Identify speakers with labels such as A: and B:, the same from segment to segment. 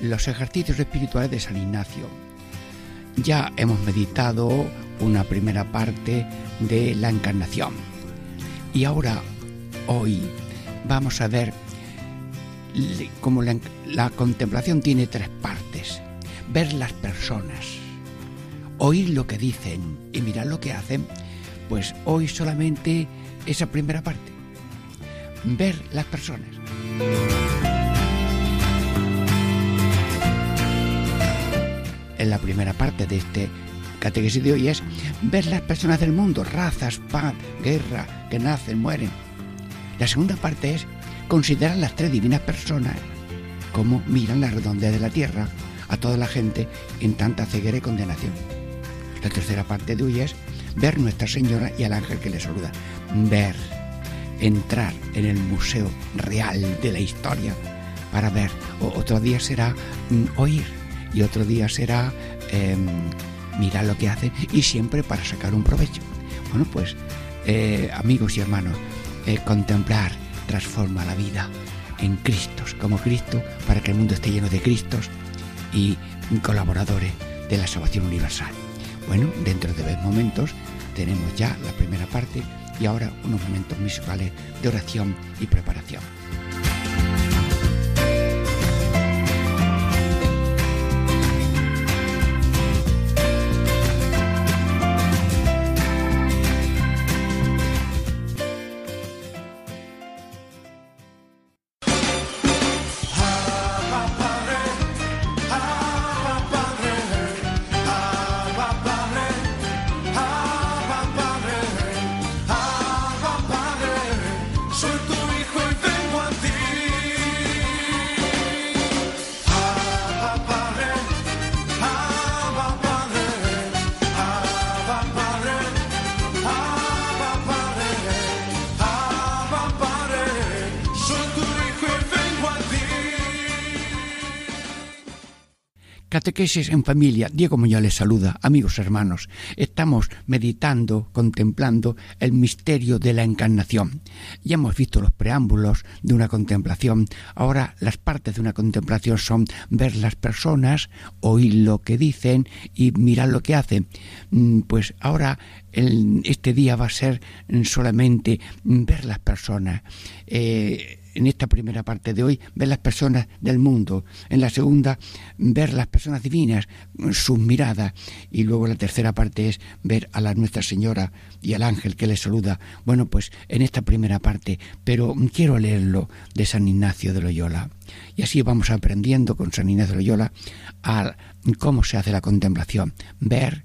A: los ejercicios espirituales de San Ignacio. Ya hemos meditado una primera parte de la encarnación. Y ahora, hoy, vamos a ver cómo la, la contemplación tiene tres partes. Ver las personas, oír lo que dicen y mirar lo que hacen. Pues hoy solamente esa primera parte. Ver las personas. En la primera parte de este catequesis de hoy es ver las personas del mundo, razas, paz, guerra, que nacen, mueren. La segunda parte es considerar las tres divinas personas, como miran la redondez de la tierra, a toda la gente en tanta ceguera y condenación. La tercera parte de hoy es ver Nuestra Señora y al ángel que le saluda. Ver, entrar en el museo real de la historia para ver. otro día será mm, oír y otro día será em, mirar lo que hace y siempre para sacar un provecho. Bueno, pues eh, amigos y hermanos, eh, contemplar transforma la vida en Cristos, como Cristo, para que el mundo esté lleno de Cristos y colaboradores de la salvación universal. Bueno, dentro de dos momentos tenemos ya la primera parte y ahora unos momentos musicales de oración y preparación. Catequesis en familia. Diego Muñoz les saluda, amigos hermanos. Estamos meditando, contemplando el misterio de la encarnación. Ya hemos visto los preámbulos de una contemplación. Ahora las partes de una contemplación son ver las personas, oír lo que dicen y mirar lo que hacen. Mm, pues ahora este día va a ser solamente ver las personas. Eh, en esta primera parte de hoy, ver las personas del mundo. En la segunda, ver las personas divinas, sus miradas. Y luego la tercera parte es ver a la Nuestra Señora y al ángel que le saluda. Bueno, pues en esta primera parte, pero quiero leerlo de San Ignacio de Loyola. Y así vamos aprendiendo con San Ignacio de Loyola a cómo se hace la contemplación. Ver,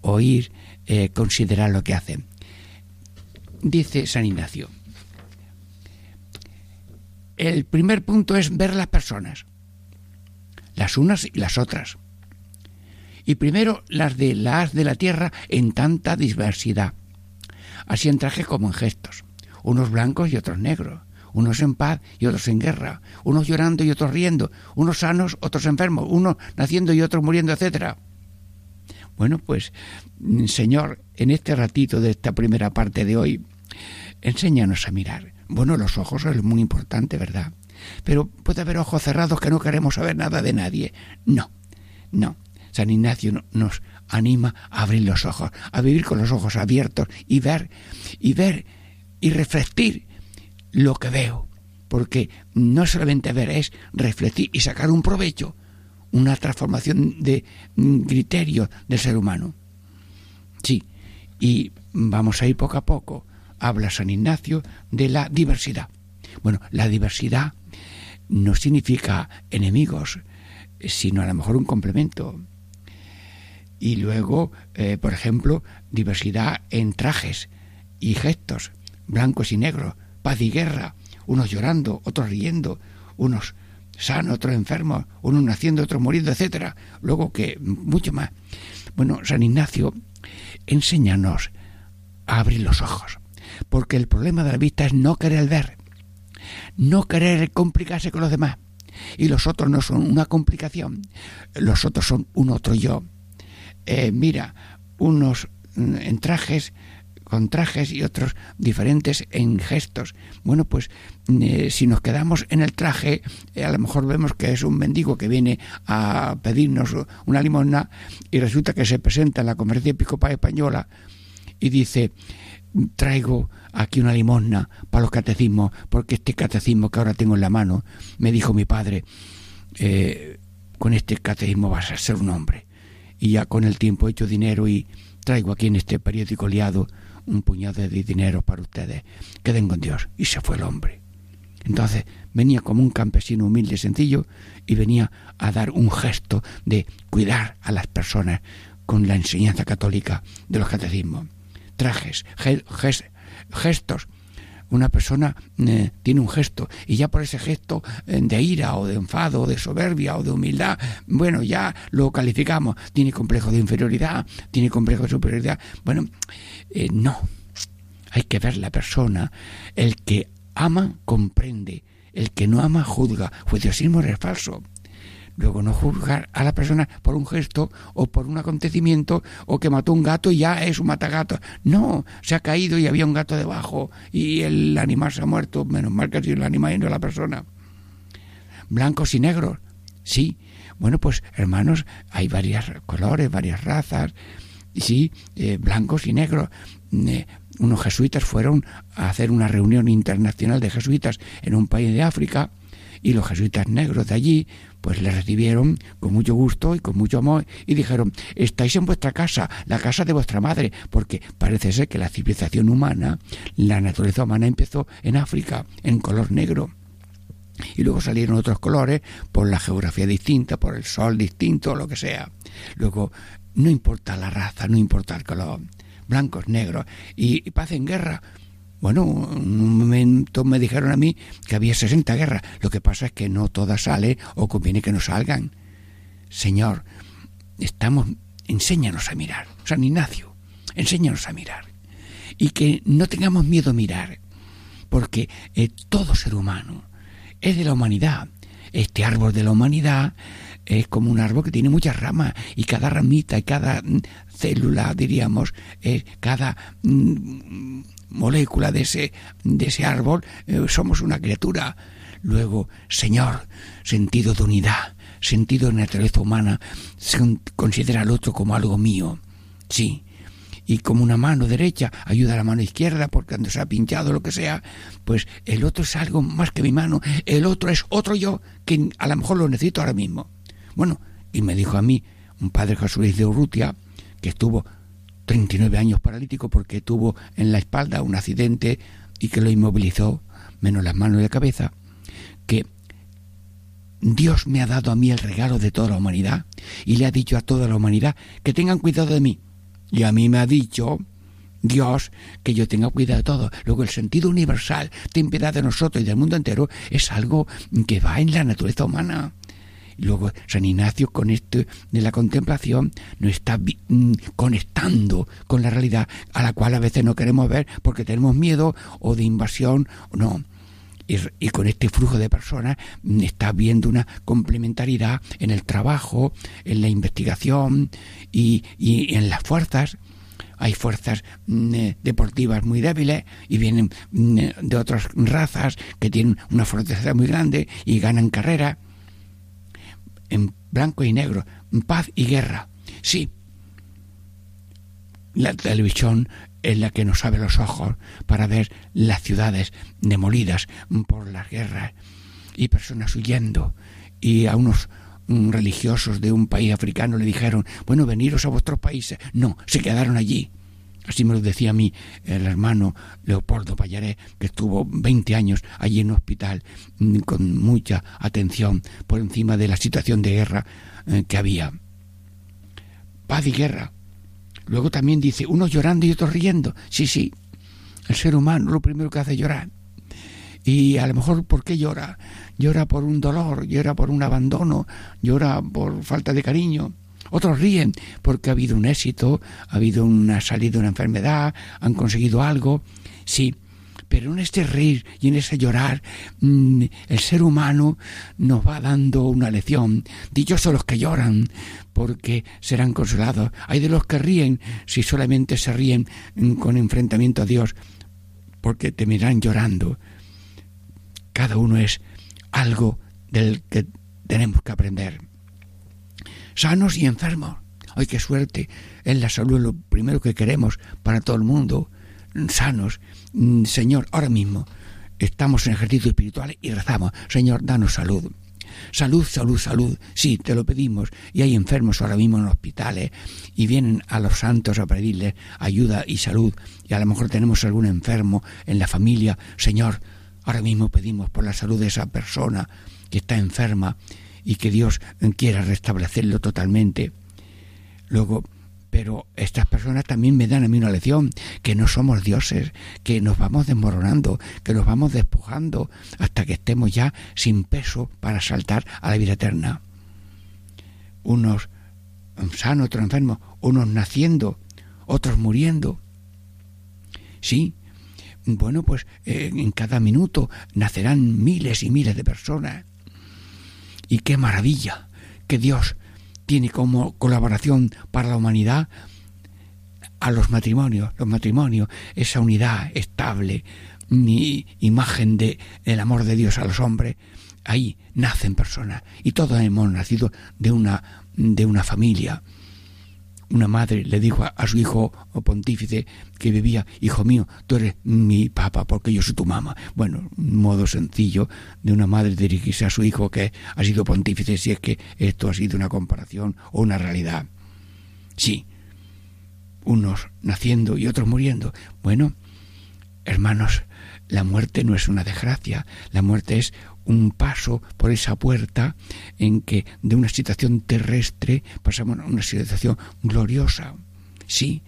A: oír, eh, considerar lo que hace. Dice San Ignacio el primer punto es ver las personas, las unas y las otras. Y primero las de las de la tierra en tanta diversidad, así en traje como en gestos, unos blancos y otros negros, unos en paz y otros en guerra, unos llorando y otros riendo, unos sanos, otros enfermos, unos naciendo y otros muriendo, etcétera. Bueno, pues, Señor, en este ratito de esta primera parte de hoy, enséñanos a mirar bueno, los ojos es muy importante, ¿verdad? Pero puede haber ojos cerrados que no queremos saber nada de nadie. No, no. San Ignacio nos anima a abrir los ojos, a vivir con los ojos abiertos y ver, y ver y reflectir lo que veo. Porque no solamente ver, es refletir y sacar un provecho, una transformación de criterio del ser humano. Sí, y vamos a ir poco a poco habla San Ignacio de la diversidad. Bueno, la diversidad no significa enemigos, sino a lo mejor un complemento. Y luego, eh, por ejemplo, diversidad en trajes y gestos, blancos y negros, paz y guerra, unos llorando, otros riendo, unos sano, otros enfermos, unos naciendo, otros muriendo, etcétera. Luego que mucho más. Bueno, San Ignacio, enséñanos a abrir los ojos, porque el problema de la vista es no querer ver, no querer complicarse con los demás. Y los otros no son una complicación, los otros son un otro yo. Eh, mira, unos mm, en trajes con trajes y otros diferentes en gestos. Bueno, pues eh, si nos quedamos en el traje, eh, a lo mejor vemos que es un mendigo que viene a pedirnos una limosna y resulta que se presenta en la conferencia episcopal española y dice, traigo aquí una limosna para los catecismos, porque este catecismo que ahora tengo en la mano, me dijo mi padre, eh, con este catecismo vas a ser un hombre. Y ya con el tiempo he hecho dinero y traigo aquí en este periódico liado un puñado de dinero para ustedes, queden con Dios. Y se fue el hombre. Entonces venía como un campesino humilde y sencillo y venía a dar un gesto de cuidar a las personas con la enseñanza católica de los catecismos. Trajes, gestos. Una persona eh, tiene un gesto y ya por ese gesto eh, de ira o de enfado o de soberbia o de humildad, bueno, ya lo calificamos. Tiene complejo de inferioridad, tiene complejo de superioridad. Bueno, eh, no. Hay que ver la persona. El que ama comprende. El que no ama juzga. Juiciosismo es falso. Luego no juzgar a la persona por un gesto o por un acontecimiento o que mató un gato y ya es un matagato. No, se ha caído y había un gato debajo y el animal se ha muerto. Menos mal que ha sido el animal y no la persona. Blancos y negros. Sí. Bueno, pues hermanos, hay varios colores, varias razas. Sí, eh, blancos y negros. Eh, unos jesuitas fueron a hacer una reunión internacional de jesuitas en un país de África y los jesuitas negros de allí pues le recibieron con mucho gusto y con mucho amor y dijeron, estáis en vuestra casa, la casa de vuestra madre, porque parece ser que la civilización humana, la naturaleza humana empezó en África, en color negro. Y luego salieron otros colores por la geografía distinta, por el sol distinto, lo que sea. Luego, no importa la raza, no importa el color, blancos, negros, y, y paz en guerra, bueno, un momento me dijeron a mí que había 60 guerras. Lo que pasa es que no todas salen o conviene que no salgan. Señor, estamos, enséñanos a mirar. San Ignacio, enséñanos a mirar. Y que no tengamos miedo a mirar, porque eh, todo ser humano es de la humanidad. Este árbol de la humanidad es como un árbol que tiene muchas ramas y cada ramita y cada mm, célula, diríamos, cada mm, molécula de ese, de ese árbol, eh, somos una criatura. Luego, Señor, sentido de unidad, sentido de naturaleza humana, considera al otro como algo mío. Sí. Y como una mano derecha ayuda a la mano izquierda porque cuando se ha pinchado lo que sea, pues el otro es algo más que mi mano, el otro es otro yo que a lo mejor lo necesito ahora mismo. Bueno, y me dijo a mí un padre Jesús de Urrutia, que estuvo 39 años paralítico porque tuvo en la espalda un accidente y que lo inmovilizó, menos las manos y la cabeza, que Dios me ha dado a mí el regalo de toda la humanidad y le ha dicho a toda la humanidad que tengan cuidado de mí. Y a mí me ha dicho Dios que yo tenga cuidado de todo. Luego el sentido universal, ten piedad de nosotros y del mundo entero, es algo que va en la naturaleza humana. Luego San Ignacio con esto de la contemplación nos está mm, conectando con la realidad a la cual a veces no queremos ver porque tenemos miedo o de invasión o no. Y, con este flujo de personas mm, está viendo una complementariedad en el trabajo, en la investigación y, en las fuerzas hay fuerzas mm, eh, deportivas muy débiles y vienen de otras razas que tienen una fortaleza muy grande y ganan carrera en blanco y negro, paz y guerra. Sí, la televisión es la que nos abre los ojos para ver las ciudades demolidas por las guerras y personas huyendo y a unos mm, religiosos de un país africano le dijeron, bueno, veniros a vuestros países. No, se quedaron allí. Así me lo decía a mí el hermano Leopoldo Payaré, que estuvo 20 años allí en un hospital mm, con mucha atención por encima de la situación de guerra eh, que había. Paz y guerra. Luego también dice, unos llorando y otros riendo. Sí, sí, el ser humano lo primero que hace es llorar. Y a lo mejor, ¿por qué llora? Llora por un dolor, llora por un abandono, llora por falta de cariño. Otros ríen porque ha habido un éxito, ha habido una salida de una enfermedad, han conseguido algo. Sí, pero en este reír y en ese llorar, mm, el ser humano nos va dando una lección. Dichosos los que lloran, porque serán consolados. Hay de los que ríen, si solamente se ríen mm, con enfrentamiento a Dios, porque te mirarán llorando. Cada uno es algo del que tenemos que aprender. Sanos y enfermos. ¡Ay, qué suerte! En la salud lo primero que queremos para todo el mundo. Sanos. Mm, Señor, ahora mismo estamos en ejercicio espiritual y rezamos. Señor, danos salud. Salud, salud, salud. Sí, te lo pedimos. Y hay enfermos ahora mismo en hospitales y vienen a los santos a pedirles ayuda y salud. Y a lo mejor tenemos algún enfermo en la familia. Señor, Ahora mismo pedimos por la salud de esa persona que está enferma y que Dios quiera restablecerlo totalmente. Luego, pero estas personas también me dan a mí una lección, que no somos dioses, que nos vamos desmoronando, que nos vamos despojando hasta que estemos ya sin peso para saltar a la vida eterna. Unos sanos, otros enfermos, unos naciendo, otros muriendo. Sí, bueno, pues eh, en cada minuto nacerán miles y miles de personas. Y qué maravilla que Dios tiene como colaboración para la humanidad a los matrimonios, los matrimonios, esa unidad estable, mi imagen de el amor de Dios a los hombres, ahí nacen personas. Y todos hemos nacido de una de una familia una madre le dijo a, su hijo pontífice que vivía, hijo mío, tú eres mi papá porque yo soy tu mamá. Bueno, un modo sencillo de una madre dirigirse a su hijo que ha sido pontífice si es que esto ha sido una comparación o una realidad. Sí, unos naciendo y otros muriendo. Bueno, hermanos, la muerte no es una desgracia, la muerte es un paso por esa puerta en que de una situación terrestre pasamos a una situación gloriosa. Sí,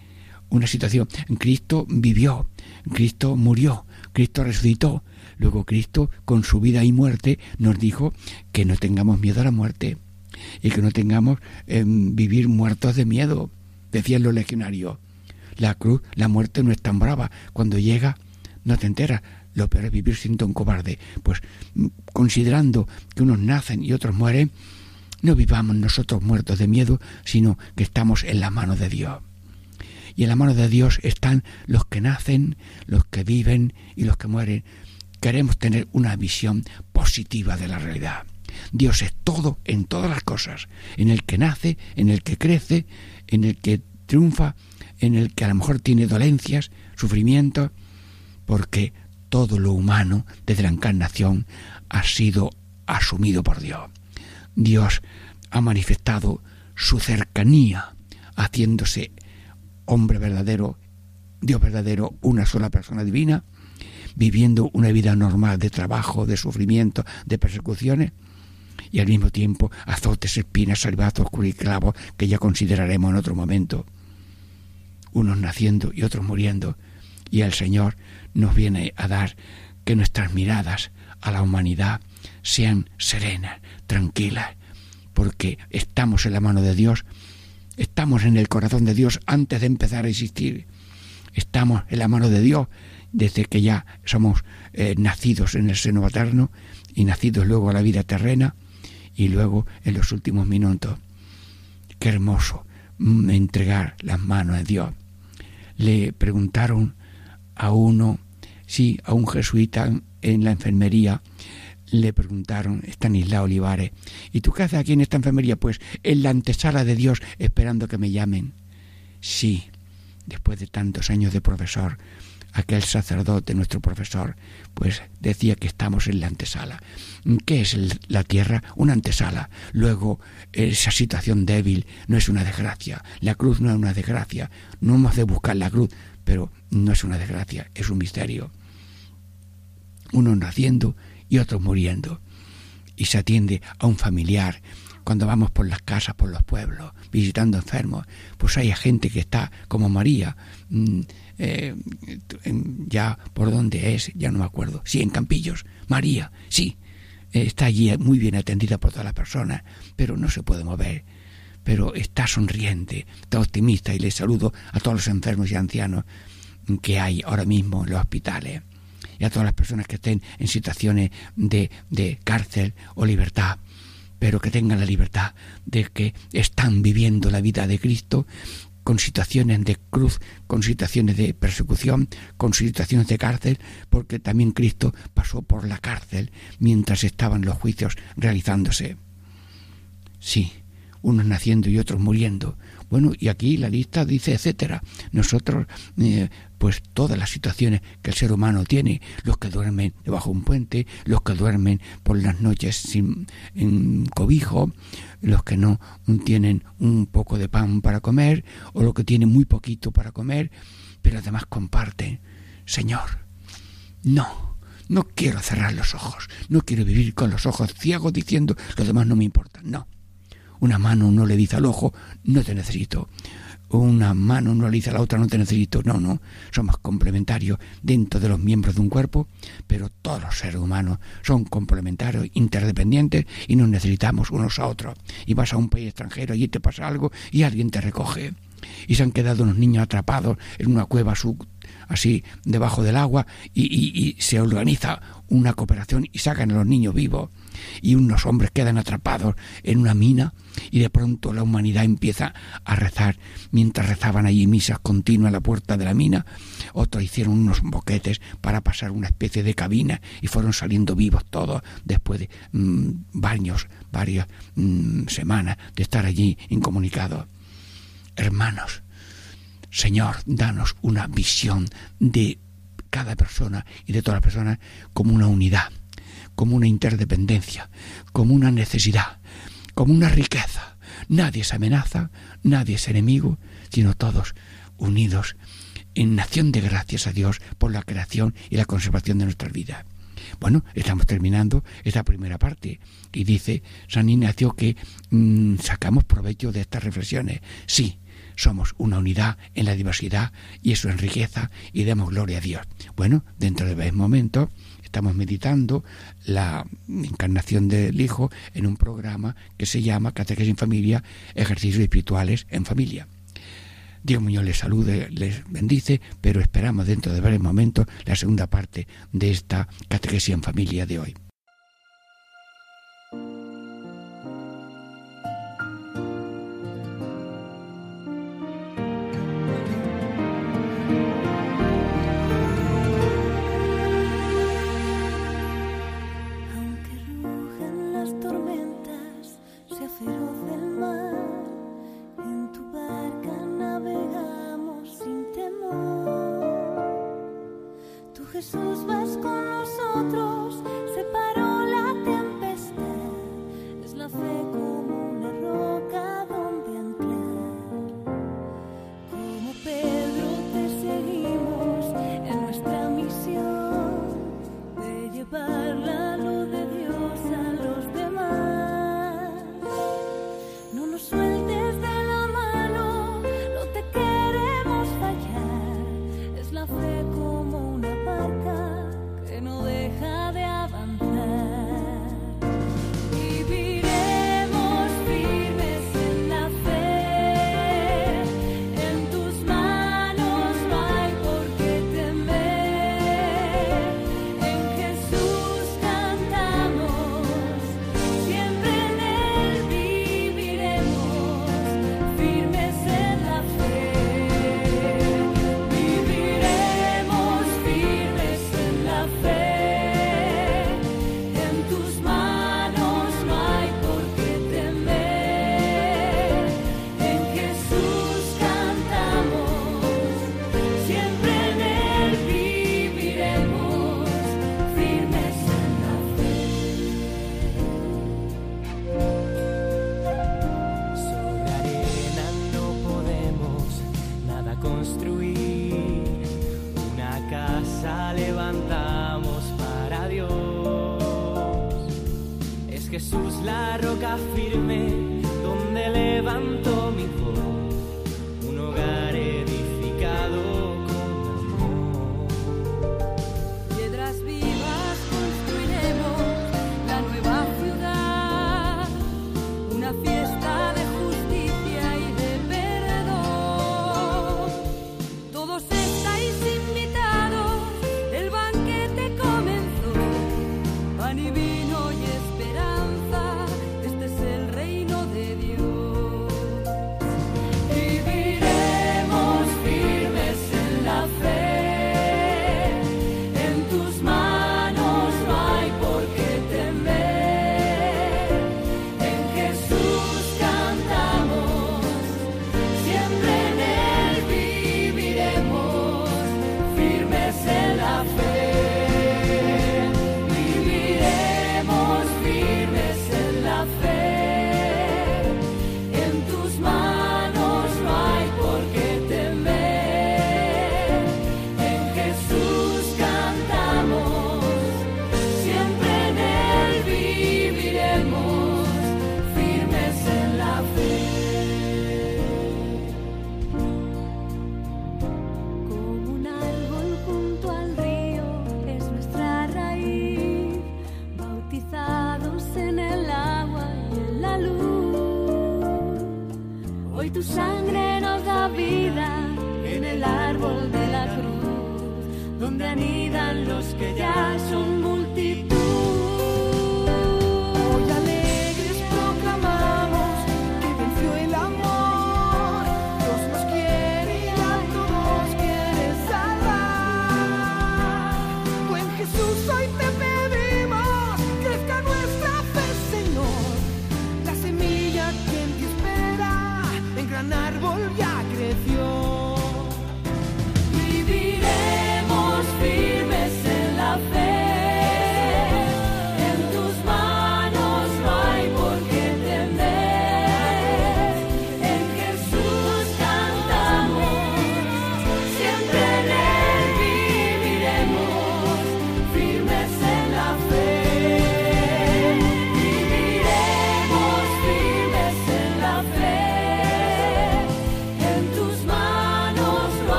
A: una situación. Cristo vivió, Cristo murió, Cristo resucitó. Luego Cristo, con su vida y muerte, nos dijo que no tengamos miedo a la muerte y que no tengamos em, vivir muertos de miedo. Decían los legionarios. La cruz, la muerte no es tan brava. Cuando llega, no te enteras lo peor es vivir siendo un cobarde. Pues considerando que unos nacen y otros mueren, no vivamos nosotros muertos de miedo, sino que estamos en la mano de Dios. Y en la mano de Dios están los que nacen, los que viven y los que mueren. Queremos tener una visión positiva de la realidad. Dios es todo en todas las cosas, en el que nace, en el que crece, en el que triunfa, en el que a lo mejor tiene dolencias, sufrimientos, porque todo lo humano desde la encarnación ha sido asumido por Dios. Dios ha manifestado su cercanía, haciéndose hombre verdadero, Dios verdadero, una sola persona divina, viviendo una vida normal de trabajo, de sufrimiento, de persecuciones, y al mismo tiempo azotes, espinas, salvazos, clavos que ya consideraremos en otro momento. Unos naciendo y otros muriendo, y el Señor nos viene a dar que nuestras miradas a la humanidad sean serenas, tranquilas, porque estamos en la mano de Dios, estamos en el corazón de Dios antes de empezar a existir, estamos en la mano de Dios desde que ya somos eh, nacidos en el seno materno y nacidos luego a la vida terrena y luego en los últimos minutos. Qué hermoso mm, entregar las manos a Dios. Le preguntaron a uno Sí, a un jesuita en la enfermería le preguntaron, Stanislao Olivares, ¿y tú qué haces aquí en esta enfermería? Pues en la antesala de Dios esperando que me llamen. Sí, después de tantos años de profesor, aquel sacerdote, nuestro profesor, pues decía que estamos en la antesala. ¿Qué es la tierra? Una antesala. Luego, esa situación débil no es una desgracia. La cruz no es una desgracia. No hemos de buscar la cruz, pero no es una desgracia, es un misterio unos naciendo y otros muriendo. Y se atiende a un familiar. Cuando vamos por las casas, por los pueblos, visitando enfermos, pues hay gente que está como María, mm, eh, ya por dónde es, ya no me acuerdo, sí, en Campillos, María, sí, está allí muy bien atendida por todas las personas, pero no se puede mover, pero está sonriente, está optimista y le saludo a todos los enfermos y ancianos que hay ahora mismo en los hospitales y a todas las personas que estén en situaciones de, de cárcel o libertad pero que tengan la libertad de que están viviendo la vida de Cristo con situaciones de cruz, con situaciones de persecución, con situaciones de cárcel, porque también Cristo pasó por la cárcel mientras estaban los juicios realizándose. Sí, unos naciendo y otros muriendo. Bueno, y aquí la lista dice etcétera. Nosotros, eh, pues todas las situaciones que el ser humano tiene, los que duermen debajo de un puente, los que duermen por las noches sin en cobijo, los que no tienen un poco de pan para comer o los que tienen muy poquito para comer, pero además comparten. Señor, no, no quiero cerrar los ojos, no quiero vivir con los ojos ciegos diciendo lo demás no me importa. No. Una mano no le dice al ojo, no te necesito una mano no le dice a la otra no te necesito. No, no, somos complementarios dentro de los miembros de un cuerpo, pero todos los seres humanos son complementarios, interdependientes y nos necesitamos unos a otros. Y vas a un país extranjero y te pasa algo y alguien te recoge. Y se han quedado unos niños atrapados en una cueva así debajo del agua y, y se organiza una cooperación y sacan a los niños vivos y unos hombres quedan atrapados en una mina y de pronto la humanidad empieza a rezar. Mientras rezaban allí misas continuas a la puerta de la mina, otros hicieron unos boquetes para pasar una especie de cabina y fueron saliendo vivos todos después de mm, varios, varias mm, semanas de estar allí incomunicados. Hermanos, Señor, danos una visión de cada persona y de todas las personas como una unidad como una interdependencia, como una necesidad, como una riqueza. Nadie es amenaza, nadie es enemigo, sino todos unidos en nación de gracias a Dios por la creación y la conservación de nuestras vidas. Bueno, estamos terminando esta primera parte y dice San Ignacio que mm, sacamos provecho de estas reflexiones. Sí, somos una unidad en la diversidad y eso en riqueza y demos gloria a Dios. Bueno, dentro de un momento estamos meditando la encarnación del Hijo en un programa que se llama Catequesis en Familia, Ejercicios Espirituales en Familia. Diego Muñoz les salude, les bendice, pero esperamos dentro de varios momentos la segunda parte de esta catequesis en familia de hoy.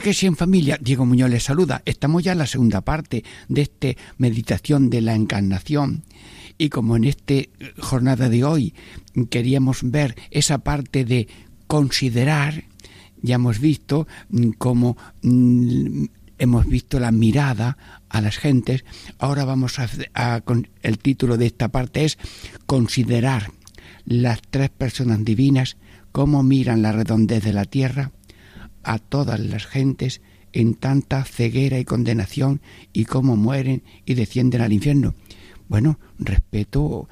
A: Si en familia, Diego Muñoz les saluda. Estamos ya en la segunda parte de esta meditación de la encarnación. Y como en esta jornada de hoy queríamos ver esa parte de considerar, ya hemos visto mm, cómo mm, hemos visto la mirada a las gentes, ahora vamos a, a, el título de esta parte es considerar las tres personas divinas, cómo miran la redondez de la tierra a todas las gentes en tanta ceguera y condenación y cómo mueren y descienden al infierno. Bueno, respeto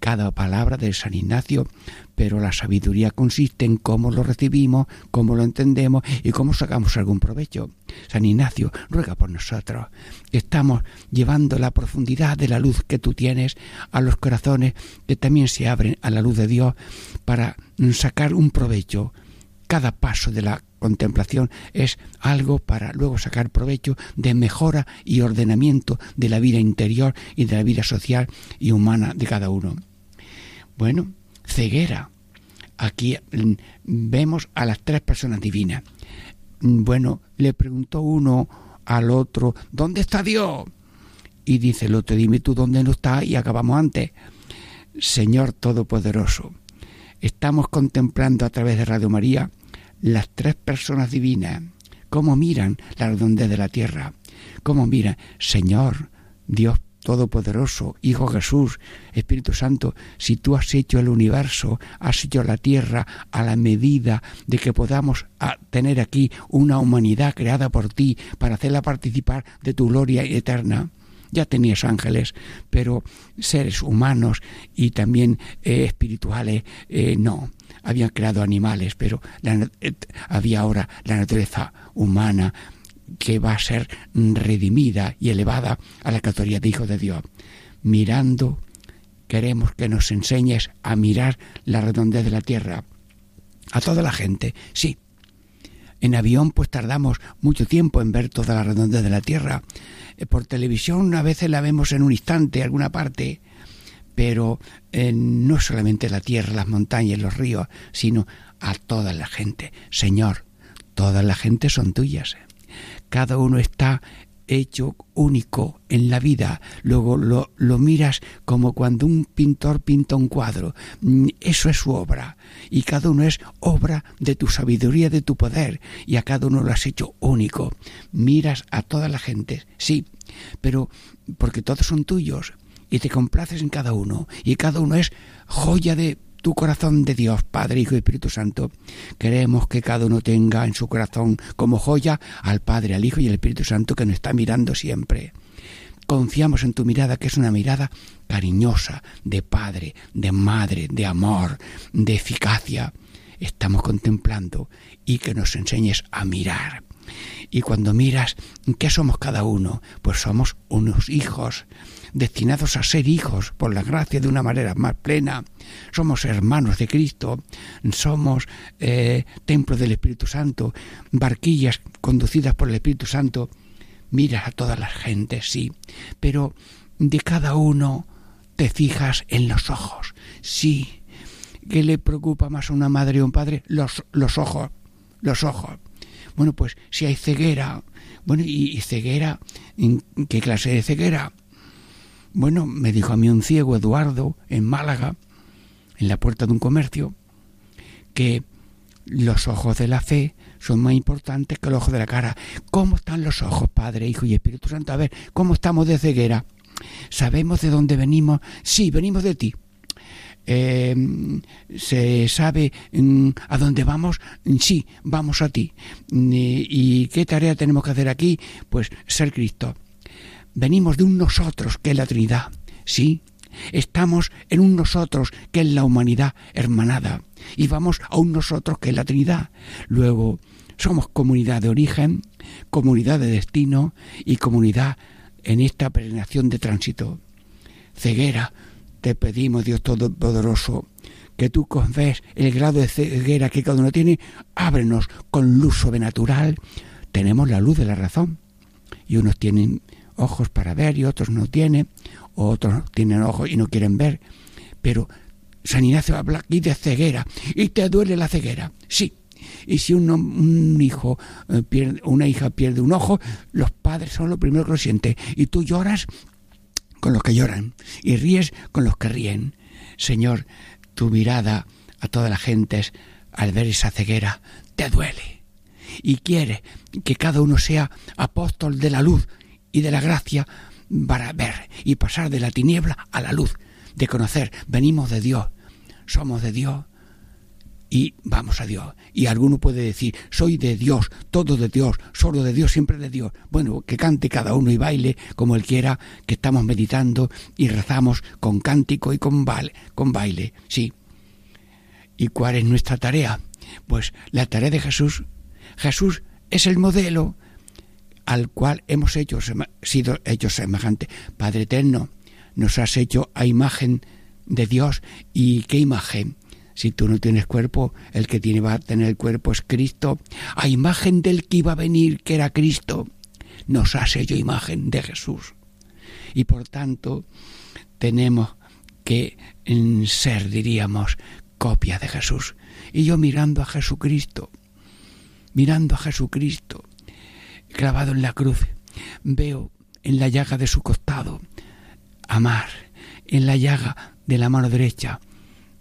A: cada palabra de San Ignacio, pero la sabiduría consiste en cómo lo recibimos, cómo lo entendemos y cómo sacamos algún provecho. San Ignacio, ruega por nosotros. Estamos llevando la profundidad de la luz que tú tienes a los corazones que también se abren a la luz de Dios para sacar un provecho. Cada paso de la contemplación es algo para luego sacar provecho de mejora y ordenamiento de la vida interior y de la vida social y humana de cada uno. Bueno, ceguera. Aquí mm, vemos a las tres personas divinas. Mm, bueno, le preguntó uno al otro, ¿dónde está Dios? Y dice el otro, dime tú dónde no está y acabamos antes. Señor Todopoderoso, estamos contemplando a través de Radio María las tres personas divinas, cómo miran la redondez de la tierra, cómo miran, Señor, Dios Todopoderoso, Hijo Jesús, Espíritu Santo, si tú has hecho el universo, has hecho la tierra a la medida de que podamos ah, tener aquí una humanidad creada por ti para hacerla participar de tu gloria eterna. Ya tenías ángeles, pero seres humanos y también eh, espirituales, eh, no. Habían creado animales, pero eh, había ahora la naturaleza humana, que va a ser redimida y elevada a la categoría de Hijo de Dios. Mirando, queremos que nos enseñes a mirar la redondez de la tierra. A toda la gente, sí. En avión pues tardamos mucho tiempo en ver toda la redondez de la tierra. Eh, por televisión a veces la vemos en un instante, alguna parte, pero eh, no solamente la tierra, las montañas, los ríos, sino a toda la gente. Señor, toda la gente son tuyas. cada uno está hecho único en la vida. Luego lo, lo, miras como cuando un pintor pinta un cuadro. Mm, eso es su obra. Y cada uno es obra de tu sabiduría, de tu poder. Y a cada uno lo has hecho único. Miras a toda la gente, sí, pero porque todos son tuyos. Y te complaces en cada uno. Y cada uno es joya de tu corazón de Dios, Padre, Hijo y Espíritu Santo. Queremos que cada uno tenga en su corazón como joya al Padre, al Hijo y al Espíritu Santo que nos está mirando siempre. Confiamos en tu mirada, que es una mirada cariñosa, de Padre, de Madre, de amor, de eficacia. Estamos contemplando y que nos enseñes a mirar. Y cuando miras, ¿qué somos cada uno? Pues somos unos hijos destinados a ser hijos por la gracia de una manera más plena. Somos hermanos de Cristo, somos eh, templo del Espíritu Santo, barquillas conducidas por el Espíritu Santo. Miras a todas las gentes, sí, pero de cada uno te fijas en los ojos, sí. ¿Qué le preocupa más a una madre o un padre? Los, los ojos, los ojos. Bueno, pues si hay ceguera, bueno, y, y ceguera, ¿qué clase de ceguera? Bueno, me dijo a mí un ciego, Eduardo, en Málaga, en la puerta de un comercio, que los ojos de la fe son más importantes que el ojo de la cara. ¿Cómo están los ojos, Padre, Hijo y Espíritu Santo? A ver, ¿cómo estamos de ceguera? ¿Sabemos de dónde venimos? Sí, venimos de ti. Eh, ¿Se sabe mm, a dónde vamos? Sí, vamos a ti. ¿Y qué tarea tenemos que hacer aquí? Pues ser Cristo venimos de un nosotros que es la Trinidad. Sí, estamos en un nosotros que es la humanidad hermanada y vamos a un nosotros que es la Trinidad. Luego, somos comunidad de origen, comunidad de destino y comunidad en esta peregrinación de tránsito. Ceguera, te pedimos, Dios Todopoderoso, que tú ves el grado de ceguera que cada uno tiene, ábrenos con luz sobrenatural. Tenemos la luz de la razón y unos tienen ojos para ver y otros no tienen, otros tienen ojos y no quieren ver. Pero San Ignacio habla aquí de ceguera. ¿Y te duele la ceguera? Sí. Y si un, un hijo, eh, pierde, una hija pierde un ojo, los padres son los primeros que lo sienten. Y tú lloras con los que lloran y ríes con los que ríen. Señor, tu mirada a toda la gente es al ver esa ceguera, te duele. Y quiere que cada uno sea apóstol de la luz y de la gracia para ver y pasar de la tiniebla a la luz, de conocer, venimos de Dios, somos de Dios y vamos a Dios. Y alguno puede decir, soy de Dios, todo de Dios, solo de Dios, siempre de Dios. Bueno, que cante cada uno y baile como él quiera, que estamos meditando y rezamos con cántico y con, baile, con baile, sí. ¿Y cuál es nuestra tarea? Pues la tarea de Jesús. Jesús es el modelo al cual hemos sido hechos semejante. Padre eterno, nos has hecho a imagen de Dios. ¿Y qué imagen? Si tú no tienes cuerpo, el que tiene va a tener cuerpo es Cristo. A imagen del que iba a venir, que era Cristo. Nos has hecho imagen de Jesús. Y por tanto, tenemos que ser, diríamos, copia de Jesús. Y yo mirando a Jesucristo, mirando a Jesucristo, clavado en la cruz, veo en la llaga de su costado amar, en la llaga de la mano derecha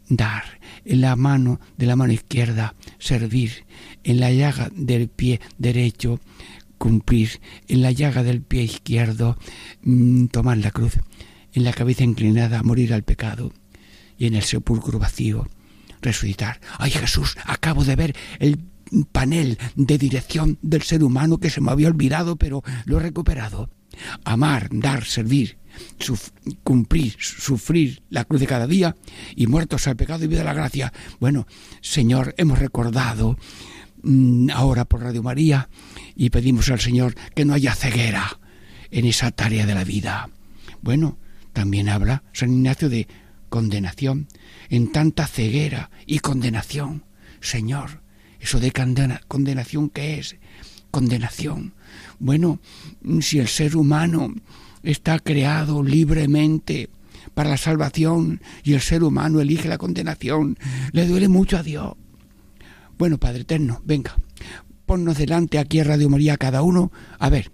A: dar, en la mano de la mano izquierda servir, en la llaga del pie derecho cumplir, en la llaga del pie izquierdo mm, tomar la cruz, en la cabeza inclinada morir al pecado y en el sepulcro vacío resucitar. Ay Jesús, acabo de ver el panel de dirección del ser humano que se me había olvidado, pero lo he recuperado. Amar, dar, servir, cumplir, sufrir la cruz de cada día y muertos al pecado y vida a la gracia. Bueno, Señor, hemos recordado mm, ahora por Radio María y pedimos al Señor que no haya ceguera en esa tarea de la vida. Bueno, también habla San Ignacio de condenación, en tanta ceguera y condenación. Señor, eso de condenación, ¿qué es? Condenación. Bueno, si el ser humano está creado libremente para la salvación y el ser humano elige la condenación, le duele mucho a Dios. Bueno, Padre Eterno, venga, ponnos delante aquí a Radio María cada uno, a ver,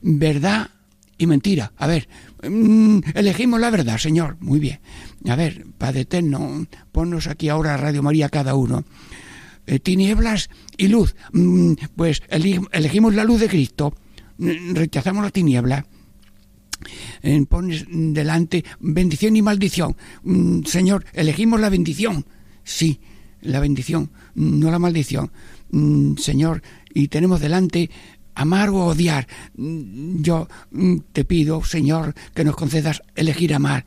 A: verdad y mentira. A ver, mm, elegimos la verdad, Señor. Muy bien. A ver, Padre Eterno, ponnos aquí ahora a Radio María cada uno. Eh, tinieblas y luz. Mm, pues elegimos la luz de Cristo, mm, rechazamos la tiniebla. Eh, pones delante bendición y maldición. Mm, Señor, elegimos la bendición. Sí, la bendición, no la maldición. Señor, y tenemos delante amar o odiar. Yo te pido, Señor, que nos concedas elegir amar.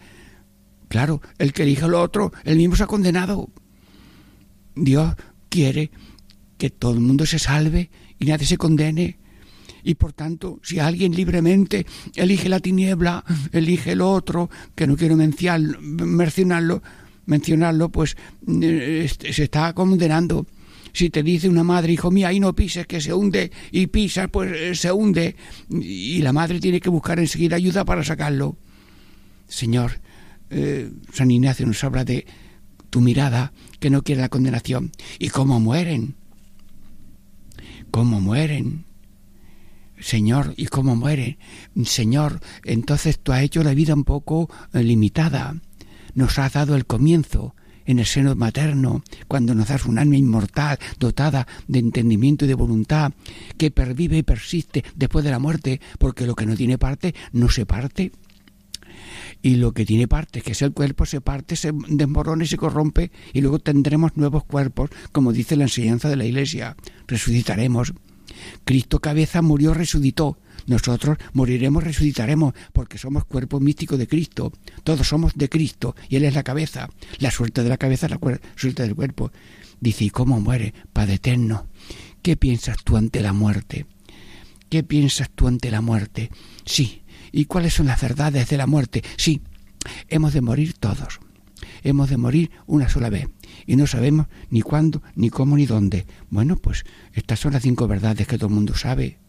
A: Claro, el que elige lo otro, el mismo se ha condenado. Dios quiere que todo el mundo se salve y nadie se condene. Y por tanto, si alguien libremente elige la tiniebla, elige lo otro, que no quiero mencionarlo, mencionarlo, pues eh, se está condenando. Si te dice una madre, hijo mío, ahí no pises, que se hunde, y pisas, pues eh, se hunde, y la madre tiene que buscar enseguida ayuda para sacarlo. Señor, eh, San Ignacio nos habla de tu mirada que no quiere la condenación. ¿Y cómo mueren? ¿Cómo mueren? Señor, ¿y cómo mueren? Señor, entonces tú has hecho la vida un poco eh, limitada. Nos has dado el comienzo en el seno materno, cuando nos das un alma inmortal, dotada de entendimiento y de voluntad, que pervive y persiste después de la muerte, porque lo que no tiene parte no se parte y lo que tiene parte, que es el cuerpo, se parte, se desmorona y se corrompe y luego tendremos nuevos cuerpos, como dice la enseñanza de la Iglesia. Resucitaremos. Cristo cabeza murió, resucitó. Nosotros moriremos, resucitaremos, porque somos cuerpo místico de Cristo. Todos somos de Cristo y Él es la cabeza. La suerte de la cabeza es la suerte del cuerpo. Dice, ¿y cómo muere? Padre eterno. ¿Qué piensas tú ante la muerte? ¿Qué piensas tú ante la muerte? Sí, ¿Y cuáles son las verdades de la muerte? Sí, hemos de morir todos. Hemos de morir una sola vez. Y no sabemos ni cuándo, ni cómo, ni dónde. Bueno, pues estas son las cinco verdades que todo el mundo sabe.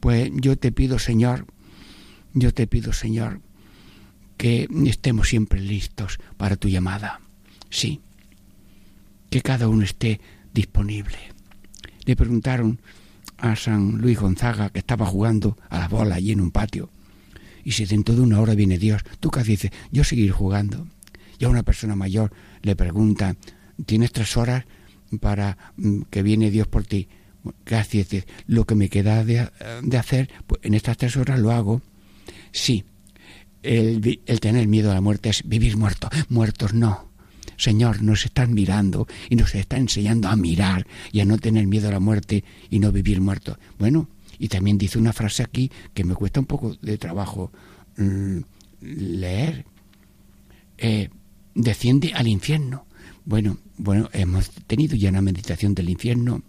A: Pues yo te pido, Señor, yo te pido, Señor, que estemos siempre listos para tu llamada. Sí, que cada uno esté disponible. Le preguntaron a San Luis Gonzaga, que estaba jugando a la bola allí en un patio, y si dentro de una hora viene Dios, tú qué dices, yo seguir jugando. Y a una persona mayor le pregunta, ¿tienes tres horas? para mm, que viene Dios por ti. Gracias. Lo que me queda de, hacer, pues en estas tres horas lo hago. Sí, el, el, tener miedo a la muerte es vivir muerto. Muertos no. Señor, nos están mirando y nos está enseñando a mirar y a no tener miedo a la muerte y no vivir muerto. Bueno, y también dice una frase aquí que me cuesta un poco de trabajo mm, leer. Eh, desciende al infierno. Bueno, bueno, hemos tenido ya una meditación del infierno.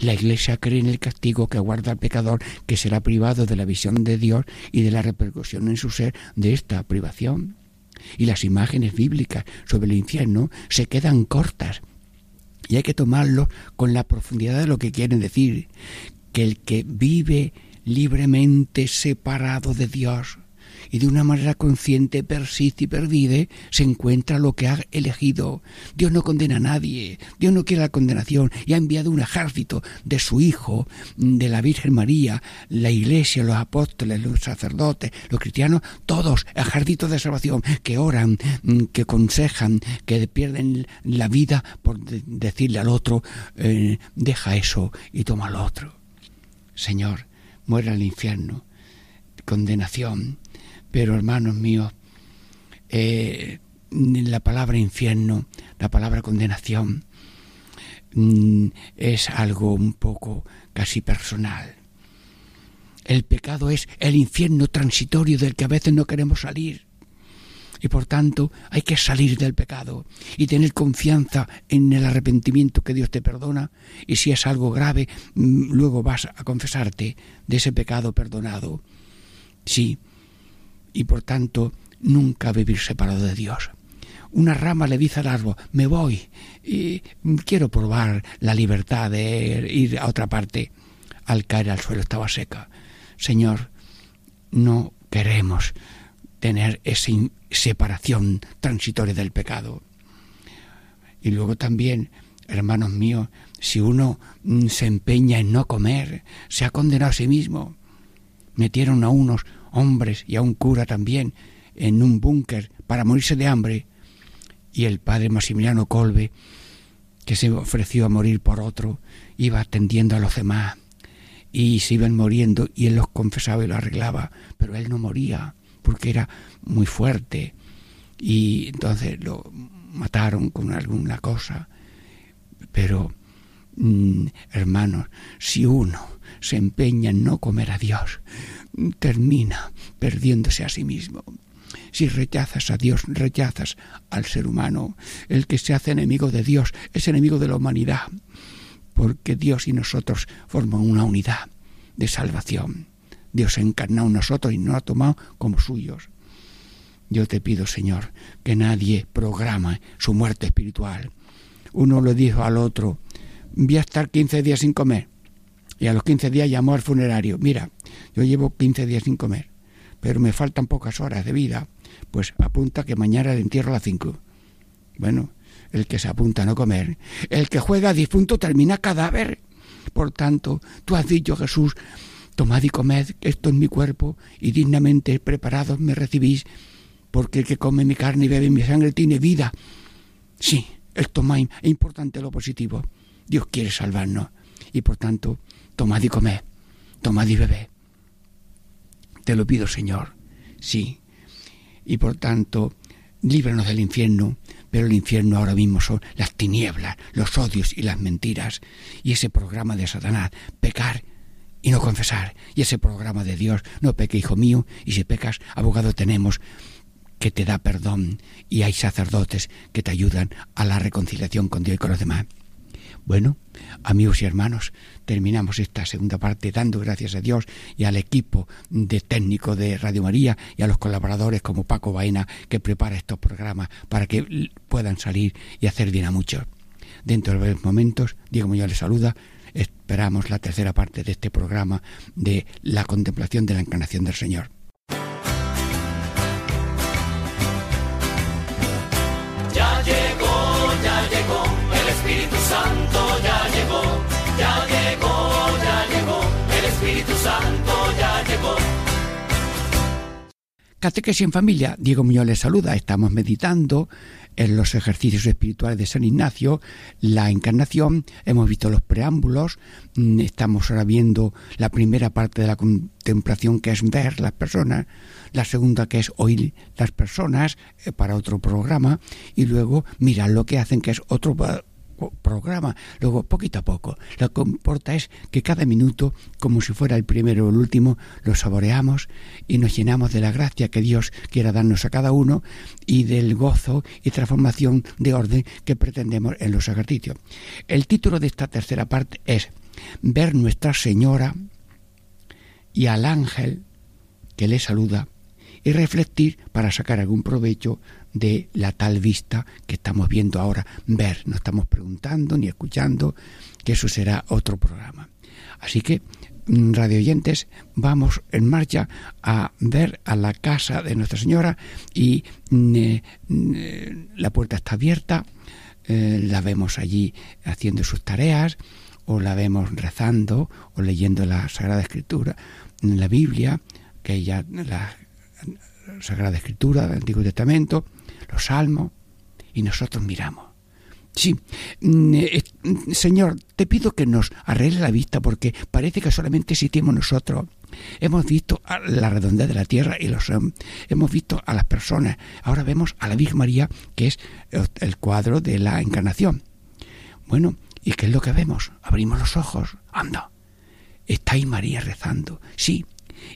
A: La Iglesia cree en el castigo que aguarda al pecador que será privado de la visión de Dios y de la repercusión en su ser de esta privación. Y las imágenes bíblicas sobre el infierno se quedan cortas y hay que tomarlo con la profundidad de lo que quieren decir, que el que vive libremente separado de Dios y de una manera consciente persiste y pervive, se encuentra lo que ha elegido. Dios no condena a nadie, Dios no quiere la condenación y ha enviado un ejército de su Hijo, de la Virgen María, la Iglesia, los apóstoles, los sacerdotes, los cristianos, todos ejércitos de salvación que oran, que aconsejan, que pierden la vida por decirle al otro, eh, deja eso y toma lo otro. Señor, muera el infierno, condenación, pero hermanos míos, eh, la palabra infierno, la palabra condenación, mm, es algo un poco casi personal. El pecado es el infierno transitorio del que a veces no queremos salir. Y por tanto hay que salir del pecado y tener confianza en el arrepentimiento que Dios te perdona. Y si es algo grave, mm, luego vas a confesarte de ese pecado perdonado. Sí, y por tanto nunca vivir separado de Dios. Una rama le dice al árbol, me voy y quiero probar la libertad de ir a otra parte. Al caer al suelo estaba seca. Señor, no queremos tener esa separación transitoria del pecado. Y luego también, hermanos míos, si uno mm, se empeña en no comer, se ha condenado a sí mismo. Metieron a unos hombres y a un cura también en un búnker para morirse de hambre, y el padre Maximiliano Colbe, que se ofreció a morir por otro, iba atendiendo a los demás, y se iban muriendo, y él los confesaba y los arreglaba, pero él no moría, porque era muy fuerte, y entonces lo mataron con alguna cosa. Pero, mm, hermanos, si uno se empeña en no comer a Dios, termina perdiéndose a sí mismo. Si rechazas a Dios, rechazas al ser humano. El que se hace enemigo de Dios es enemigo de la humanidad, porque Dios y nosotros forman una unidad de salvación. Dios ha encarnado en nosotros y nos ha tomado como suyos. Yo te pido, Señor, que nadie programa su muerte espiritual. Uno le dijo al otro, voy a estar 15 días sin comer. Y a los 15 días llamó al funerario, mira, yo llevo 15 días sin comer, pero me faltan pocas horas de vida, pues apunta que mañana el entierro a las 5. Bueno, el que se apunta a no comer, el que juega difunto termina cadáver. Por tanto, tú has dicho, Jesús, tomad y comed, esto es mi cuerpo, y dignamente preparados me recibís, porque el que come mi carne y bebe mi sangre tiene vida. Sí, esto es importante lo positivo. Dios quiere salvarnos, y por tanto, tomad y comed, tomad y bebed. Te lo pido, Señor, sí. Y por tanto, líbranos del infierno, pero el infierno ahora mismo son las tinieblas, los odios y las mentiras, y ese programa de Satanás, pecar y no confesar, y ese programa de Dios, no peque, hijo mío, y si pecas, abogado tenemos que te da perdón, y hay sacerdotes que te ayudan a la reconciliación con Dios y con los demás. Bueno, amigos y hermanos, terminamos esta segunda parte dando gracias a Dios y al equipo de técnico de Radio María y a los colaboradores como Paco Baena que prepara estos programas para que puedan salir y hacer bien a muchos. Dentro de breves momentos, Diego Muñoz les saluda. Esperamos la tercera parte de este programa de la contemplación de la encarnación del Señor.
B: Ya llegó, ya llegó el Espíritu Santo ya llegó, ya llegó, ya llegó, el Espíritu Santo ya llegó.
A: Catequesis en familia, Diego Muñoz les saluda. Estamos meditando en los ejercicios espirituales de San Ignacio la encarnación, hemos visto los preámbulos, mm, estamos ahora viendo la primera parte de la contemplación que es ver las personas, la segunda que es oír las personas eh, para otro programa y luego mirar lo que hacen que es otro programa. Luego, poquito a poco, lo que importa es que cada minuto, como si fuera el primero o el último, lo saboreamos y nos llenamos de la gracia que Dios quiera darnos a cada uno y del gozo y transformación de orden que pretendemos en los ejercicios. El título de esta tercera parte es Ver Nuestra Señora y al ángel que le saluda y reflectir para sacar algún provecho de la tal vista que estamos viendo ahora, ver, no estamos preguntando ni escuchando, que eso será otro programa. Así que, mm, radio oyentes, vamos en marcha a ver a la casa de Nuestra Señora y mm, eh, mm, la puerta está abierta, eh, la vemos allí haciendo sus tareas, o la vemos rezando o leyendo la Sagrada Escritura, la Biblia, que ella la Sagrada Escritura del Antiguo Testamento, los salmos, y nosotros miramos. Sí, mm, eh, mm, Señor, te pido que nos arregle la vista porque parece que solamente existimos nosotros. Hemos visto la redondez de la tierra y los hemos visto a las personas. Ahora vemos a la Virgen María, que es el cuadro de la encarnación. Bueno, ¿y qué es lo que vemos? Abrimos los ojos. Anda. Está ahí María rezando. Sí,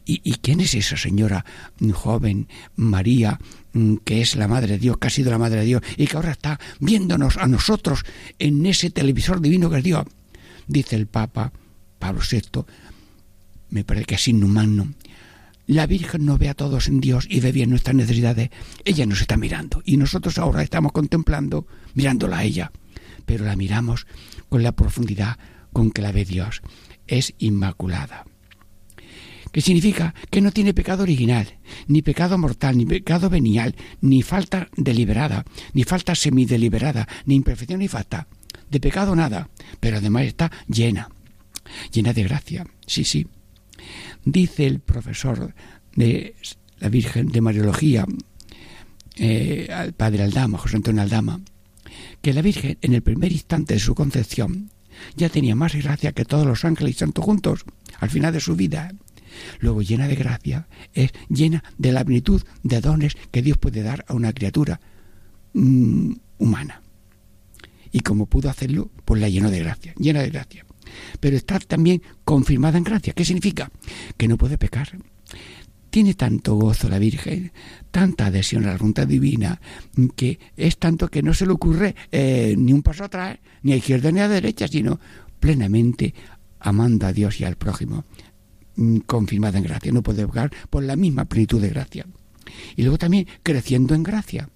A: ¿Y, quién es esa señora joven, María, mm, que es la Madre de Dios, que ha sido la Madre de Dios y que ahora está viéndonos a nosotros en ese televisor divino que es Dios? Dice el Papa Pablo VI, me parece que es inhumano. La Virgen no ve a todos en Dios y ve bien nuestras necesidades. Ella nos está mirando y nosotros ahora estamos contemplando, mirándola a ella. Pero la miramos con la profundidad con que la ve Dios. Es inmaculada que significa que no tiene pecado original, ni pecado mortal, ni pecado venial, ni falta deliberada, ni falta semideliberada, ni imperfección ni falta. De pecado nada, pero además está llena, llena de gracia. Sí, sí. Dice el profesor de la Virgen de Mariología, eh, al padre Aldama, José Antonio Aldama, que la Virgen en el primer instante de su concepción ya tenía más gracia que todos los ángeles y santos juntos al final de su vida Luego, llena de gracia, es llena de la plenitud de dones que Dios puede dar a una criatura mm, humana. Y como pudo hacerlo, pues la llenó de gracia, llena de gracia. Pero está también confirmada en gracia. ¿Qué significa? Que no puede pecar. Tiene tanto gozo la Virgen, tanta adhesión a la voluntad divina, que es tanto que no se le ocurre eh, ni un paso atrás, ni a izquierda ni a derecha, sino plenamente amando a Dios y al prójimo, confirmada en gracia, no puede pecar por la misma plenitud de gracia. Y luego también creciendo en gracia.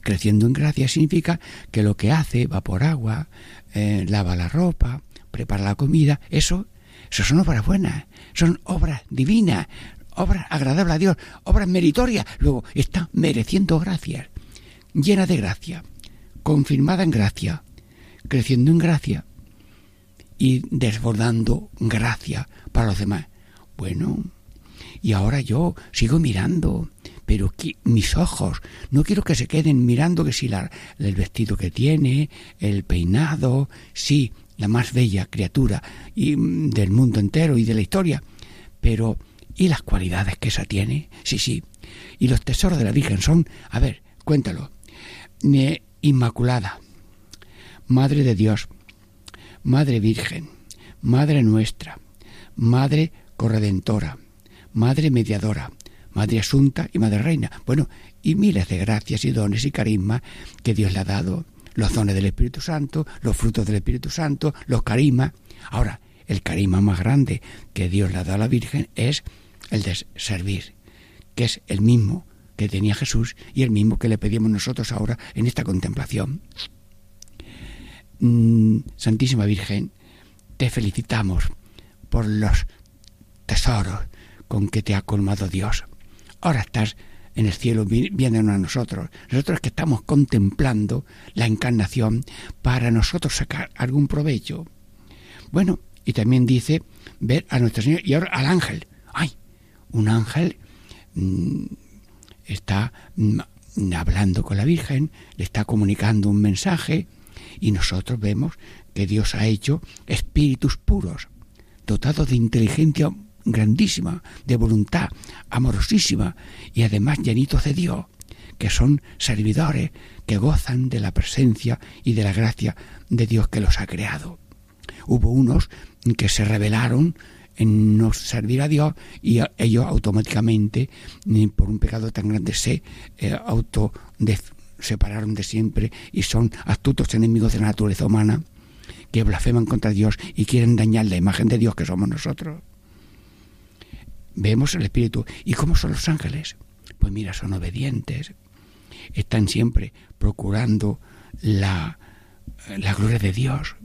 A: Creciendo en gracia significa que lo que hace va por agua, eh, lava la ropa, prepara la comida, eso, eso son obras buenas, son obras divinas, obras agradables a Dios, obras meritorias. Luego está mereciendo gracias, llena de gracia, confirmada en gracia, creciendo en gracia y desbordando gracia para los demás. Bueno, y ahora yo sigo mirando, pero mis ojos no quiero que se queden mirando que si la, el vestido que tiene, el peinado, sí, la más bella criatura y, mm, del mundo entero y de la historia, pero ¿y las cualidades que esa tiene? Sí, sí. Y los tesoros de la Virgen son, a ver, cuéntalo, Inmaculada, Madre de Dios, Madre Virgen, Madre nuestra, Madre corredentora, Madre mediadora, Madre asunta y Madre reina. Bueno, y miles de gracias y dones y carismas que Dios le ha dado. Los dones del Espíritu Santo, los frutos del Espíritu Santo, los carismas. Ahora, el carisma más grande que Dios le ha dado a la Virgen es el de servir, que es el mismo que tenía Jesús y el mismo que le pedimos nosotros ahora en esta contemplación. Mm, Santísima Virgen, te felicitamos por los tesoros con que te ha colmado Dios. Ahora estás en el cielo viéndonos a nosotros. Nosotros que estamos contemplando la encarnación para nosotros sacar algún provecho. Bueno, y también dice ver a nuestro Señor y ahora al ángel. ¡Ay! Un ángel mm, está mm, hablando con la Virgen, le está comunicando un mensaje y nosotros vemos que Dios ha hecho espíritus puros, dotados de inteligencia grandísima, de voluntad amorosísima y además llenitos de Dios, que son servidores que gozan de la presencia y de la gracia de Dios que los ha creado. Hubo unos que se rebelaron en no servir a Dios y ellos automáticamente, por un pecado tan grande, se eh, separaron de siempre y son astutos enemigos de la naturaleza humana que blasfeman contra Dios y quieren dañar la imagen de Dios que somos nosotros. Vemos el Espíritu. ¿Y cómo son los ángeles? Pues mira, son obedientes, están siempre procurando la, la gloria de Dios.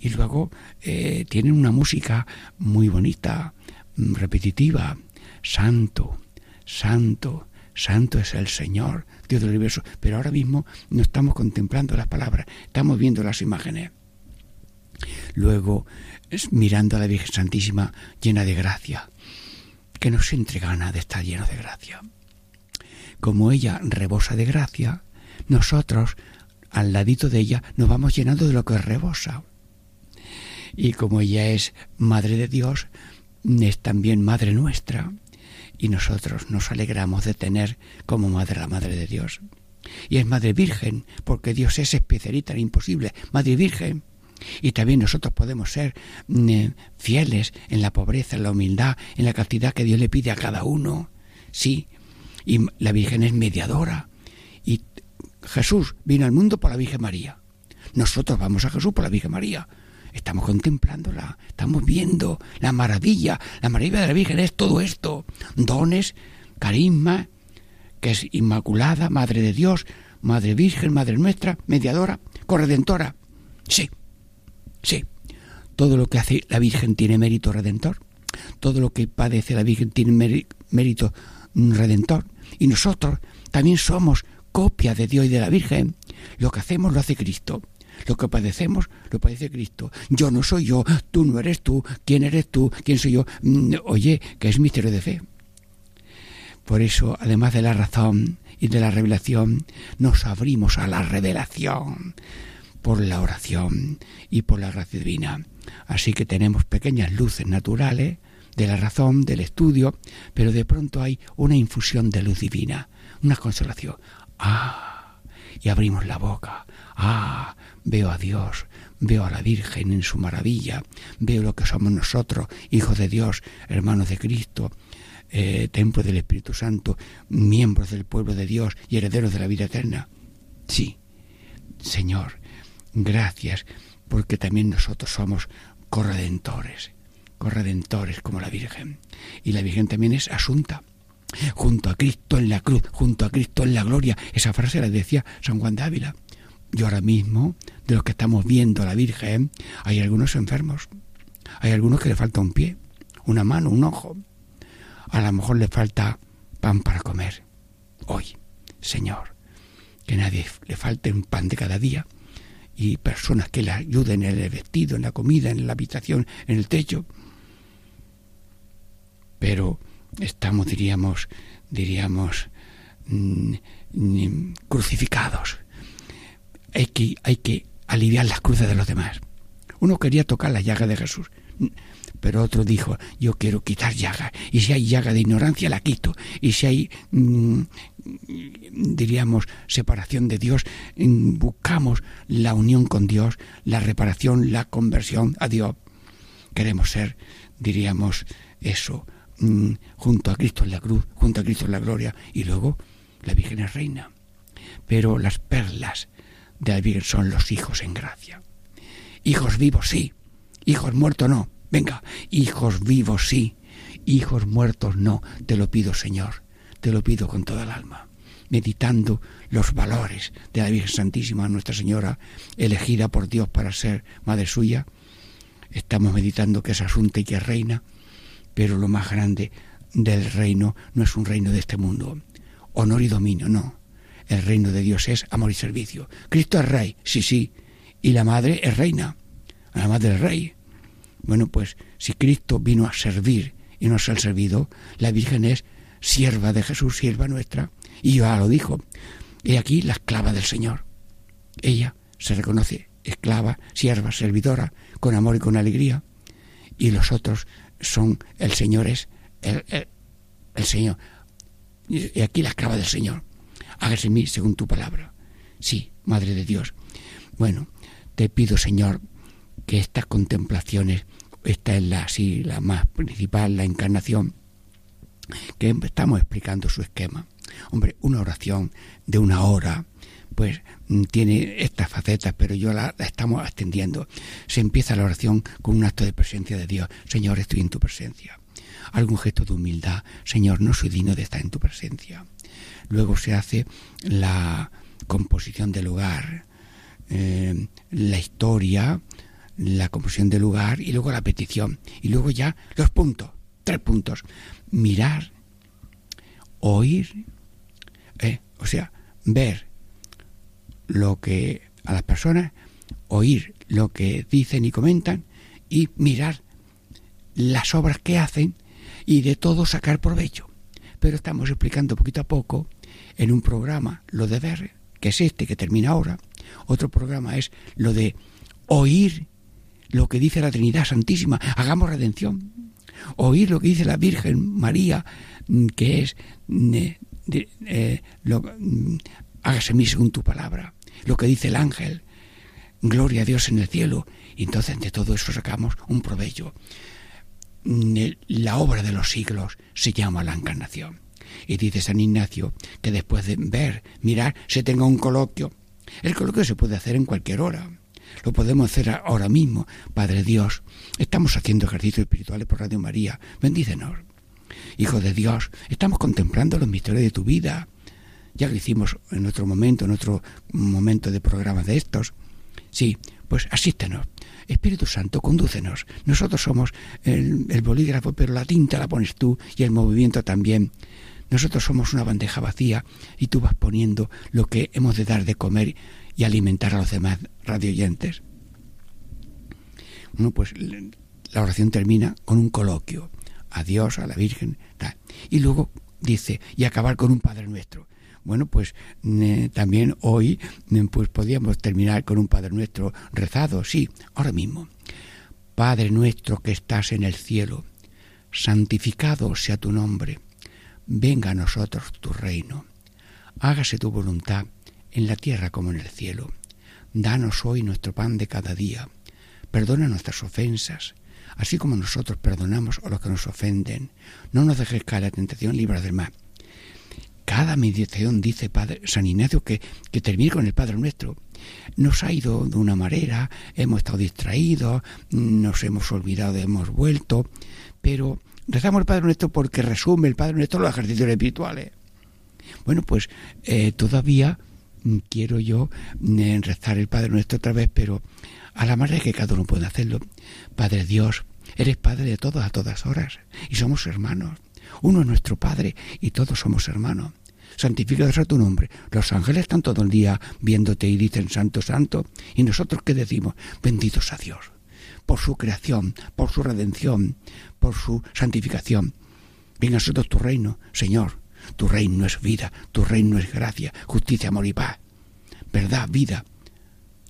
A: Y luego eh, tienen una música muy bonita, mm, repetitiva. Santo, santo, santo es el Señor, Dios del universo. Pero ahora mismo no estamos contemplando las palabras, estamos viendo las imágenes. Luego, mirando a la Virgen Santísima llena de gracia, que nos entrega gana de estar lleno de gracia. Como ella rebosa de gracia, nosotros, al ladito de ella, nos vamos llenando de lo que rebosa. Y como ella es Madre de Dios, es también Madre nuestra. Y nosotros nos alegramos de tener como Madre la Madre de Dios. Y es Madre Virgen, porque Dios es especialista imposible. Madre Virgen. Y también nosotros podemos ser mm, fieles en la pobreza, en la humildad, en la cantidad que Dios le pide a cada uno. Sí, y la Virgen es mediadora. Y Jesús vino al mundo por la Virgen María. Nosotros vamos a Jesús por la Virgen María. Estamos contemplándola, estamos viendo la maravilla. La maravilla de la Virgen es todo esto. Dones, carisma, que es Inmaculada, Madre de Dios, Madre Virgen, Madre nuestra, mediadora, corredentora. Sí, sí. Todo lo que hace la Virgen tiene mérito redentor. Todo lo que padece la Virgen tiene mérito redentor. Y nosotros también somos copia de Dios y de la Virgen. Lo que hacemos lo hace Cristo. Lo que padecemos lo padece Cristo. Yo no soy yo, tú no eres tú, ¿quién eres tú? ¿Quién soy yo? Mm, oye, que es misterio de fe. Por eso, además de la razón y de la revelación, nos abrimos a la revelación por la oración y por la gracia divina. Así que tenemos pequeñas luces naturales de la razón, del estudio, pero de pronto hay una infusión de luz divina, una consolación. Ah, y abrimos la boca. Ah, veo a Dios, veo a la Virgen en su maravilla, veo lo que somos nosotros, hijos de Dios, hermanos de Cristo, eh, templo del Espíritu Santo, miembros del pueblo de Dios y herederos de la vida eterna. Sí, Señor, gracias, porque también nosotros somos corredentores corredentores como la Virgen. Y la Virgen también es asunta. Junto a Cristo en la cruz, junto a Cristo en la gloria. Esa frase la decía San Juan de Ávila. Y ahora mismo, de los que estamos viendo a la Virgen, hay algunos enfermos. Hay algunos que le falta un pie, una mano, un ojo. A lo mejor le falta pan para comer. Hoy, Señor, que nadie le falte un pan de cada día y personas que le ayuden en el vestido, en la comida, en la habitación, en el techo, pero estamos, diríamos, diríamos, mm, mm, crucificados. Hay que, hay que aliviar las cruces de los demás. Uno quería tocar la llaga de Jesús, pero otro dijo, yo quiero quitar llaga, y si hay llaga de ignorancia, la quito, y si hay, mm, diríamos, separación de Dios, buscamos la unión con Dios, la reparación, la conversión a Dios. Queremos ser, diríamos, eso, Mm, junto a Cristo en la cruz, junto a Cristo en la gloria, y luego la Virgen es reina. Pero las perlas Virgen son los hijos en gracia. Hijos vivos, sí. Hijos muertos, no. Venga, hijos vivos, sí. Hijos muertos, no. Te lo pido, Señor. Te lo pido con toda el alma. Meditando los valores de la Virgen Santísima, Nuestra Señora, elegida por Dios para ser madre suya. Estamos meditando que es asunta y que es reina pero lo más grande del reino no es un reino de este mundo. Honor y dominio, no. El reino de Dios es amor y servicio. Cristo es rey, sí, sí. Y la madre es reina. La madre es rey. Bueno, pues si Cristo vino a servir y no a ser servido, la Virgen es sierva de Jesús, sierva nuestra. Y ya lo dijo. He aquí la esclava del Señor. Ella se reconoce esclava, sierva, servidora, con amor y con alegría. Y los otros son, el Señor es el, el, Señor. Y aquí la esclava del Señor. Hágase mí según tu palabra. Sí, Madre de Dios. Bueno, te pido, Señor, que estas contemplaciones, esta es la, así, la más principal, la encarnación, que estamos explicando su esquema. Hombre, una oración de una hora, pues mm, tiene estas facetas, pero yo la, estamos extendiendo. Se empieza la oración con un acto de presencia de Dios. Señor, estoy en tu presencia. Algún gesto de humildad. Señor, no soy digno de estar en tu presencia. Luego se hace la composición del lugar, eh, la historia, la composición del lugar y luego la petición. Y luego ya los puntos, tres puntos. Mirar, oír, eh, o sea, ver, lo que a las personas, oír lo que dicen y comentan y mirar las obras que hacen y de todo sacar provecho. Pero estamos explicando poquito a poco en un programa lo de ver, que es este que termina ahora. Otro programa es lo de oír lo que dice la Trinidad Santísima, hagamos redención. Oír lo que dice la Virgen María, mm, que es eh, lo, mm, hágase mí según tu palabra lo que dice el ángel, gloria a Dios en el cielo, y entonces de todo eso sacamos un provecho. La obra de los siglos se llama la encarnación. Y dice San Ignacio que después de ver, mirar, se tenga un coloquio. El coloquio se puede hacer en cualquier hora. Lo podemos hacer ahora mismo. Padre Dios, estamos haciendo ejercicios espirituales por Radio María. Bendícenos. Hijo de Dios, estamos contemplando los misterios de tu vida ya lo hicimos en otro momento, en otro momento de programa de estos. Sí, pues asístenos. Espíritu Santo, condúcenos. Nosotros somos el, el, bolígrafo, pero la tinta la pones tú y el movimiento también. Nosotros somos una bandeja vacía y tú vas poniendo lo que hemos de dar de comer y alimentar a los demás radioyentes. Bueno, pues la oración termina con un coloquio. A Dios, a la Virgen, tal. Y luego dice, y acabar con un Padre Nuestro. Bueno, pues también hoy pues podíamos terminar con un Padre Nuestro rezado, sí, ahora mismo. Padre nuestro que estás en el cielo, santificado sea tu nombre, venga a nosotros tu reino, hágase tu voluntad en la tierra como en el cielo. Danos hoy nuestro pan de cada día, perdona nuestras ofensas, así como nosotros perdonamos a los que nos ofenden. No nos dejes caer la tentación, libra del mal cada meditación dice Padre, San Ignacio que, que termine con el Padre Nuestro. Nos ha ido de una manera, hemos estado distraídos, nos hemos olvidado, hemos vuelto, pero rezamos el Padre Nuestro porque resume el Padre Nuestro los ejercicios espirituales. Bueno, pues eh, todavía mm, quiero yo mm, rezar el Padre Nuestro otra vez, pero a la manera que cada uno puede hacerlo. Padre Dios, eres Padre de todos a todas horas y somos hermanos. Uno es nuestro Padre y todos somos hermanos. Santificado sea tu nombre. Los ángeles están todo el día viéndote y dicen Santo, Santo. ¿Y nosotros qué decimos? Benditos a Dios. Por su creación, por su redención, por su santificación. Venga a nosotros tu reino, Señor. Tu reino es vida, tu reino es gracia, justicia, amor y paz. Verdad, vida,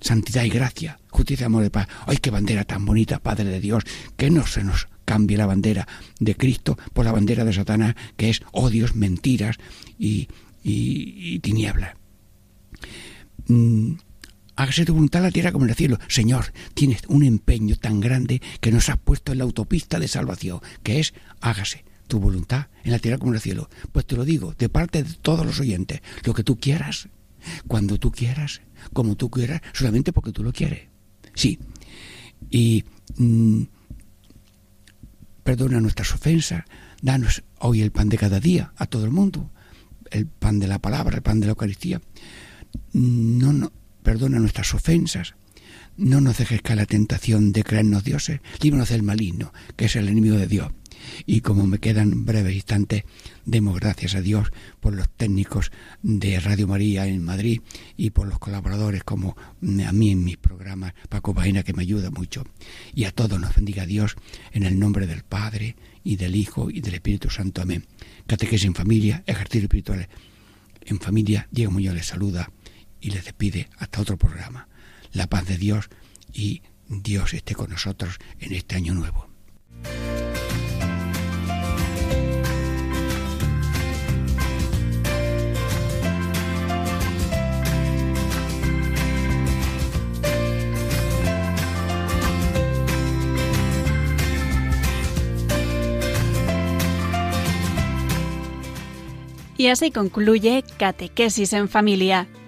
A: santidad y gracia, justicia, amor y paz. ¡Ay, qué bandera tan bonita, Padre de Dios! Que no se nos cambie la bandera de Cristo por la bandera de Satanás, que es odios, mentiras y, y, tinieblas. Mm, hágase tu voluntad en la tierra como en el cielo. Señor, tienes un empeño tan grande que nos has puesto en la autopista de salvación, que es hágase tu voluntad en la tierra como en el cielo. Pues te lo digo, de parte de todos los oyentes, lo que tú quieras, cuando tú quieras, como tú quieras, solamente porque tú lo quieres. Sí. Y mm, perdona nuestras ofensas, danos hoy el pan de cada día a todo el mundo, el pan de la palabra, el pan de la Eucaristía. No, no, perdona nuestras ofensas, no nos dejes caer la tentación de creernos dioses, líbranos del maligno, que es el enemigo de Dios. Y como me quedan breves instantes, demos gracias a Dios por los técnicos de Radio María en Madrid y por los colaboradores como a mí en mis programas, Paco Baena, que me ayuda mucho. Y a todos nos bendiga Dios en el nombre del Padre y del Hijo y del Espíritu Santo. Amén. Catequesis en familia, ejercicios espirituales. En familia, Diego Muñoz les saluda y les despide hasta otro programa. La paz de Dios y Dios esté con nosotros en este año nuevo.
C: Y así concluye Catequesis en Familia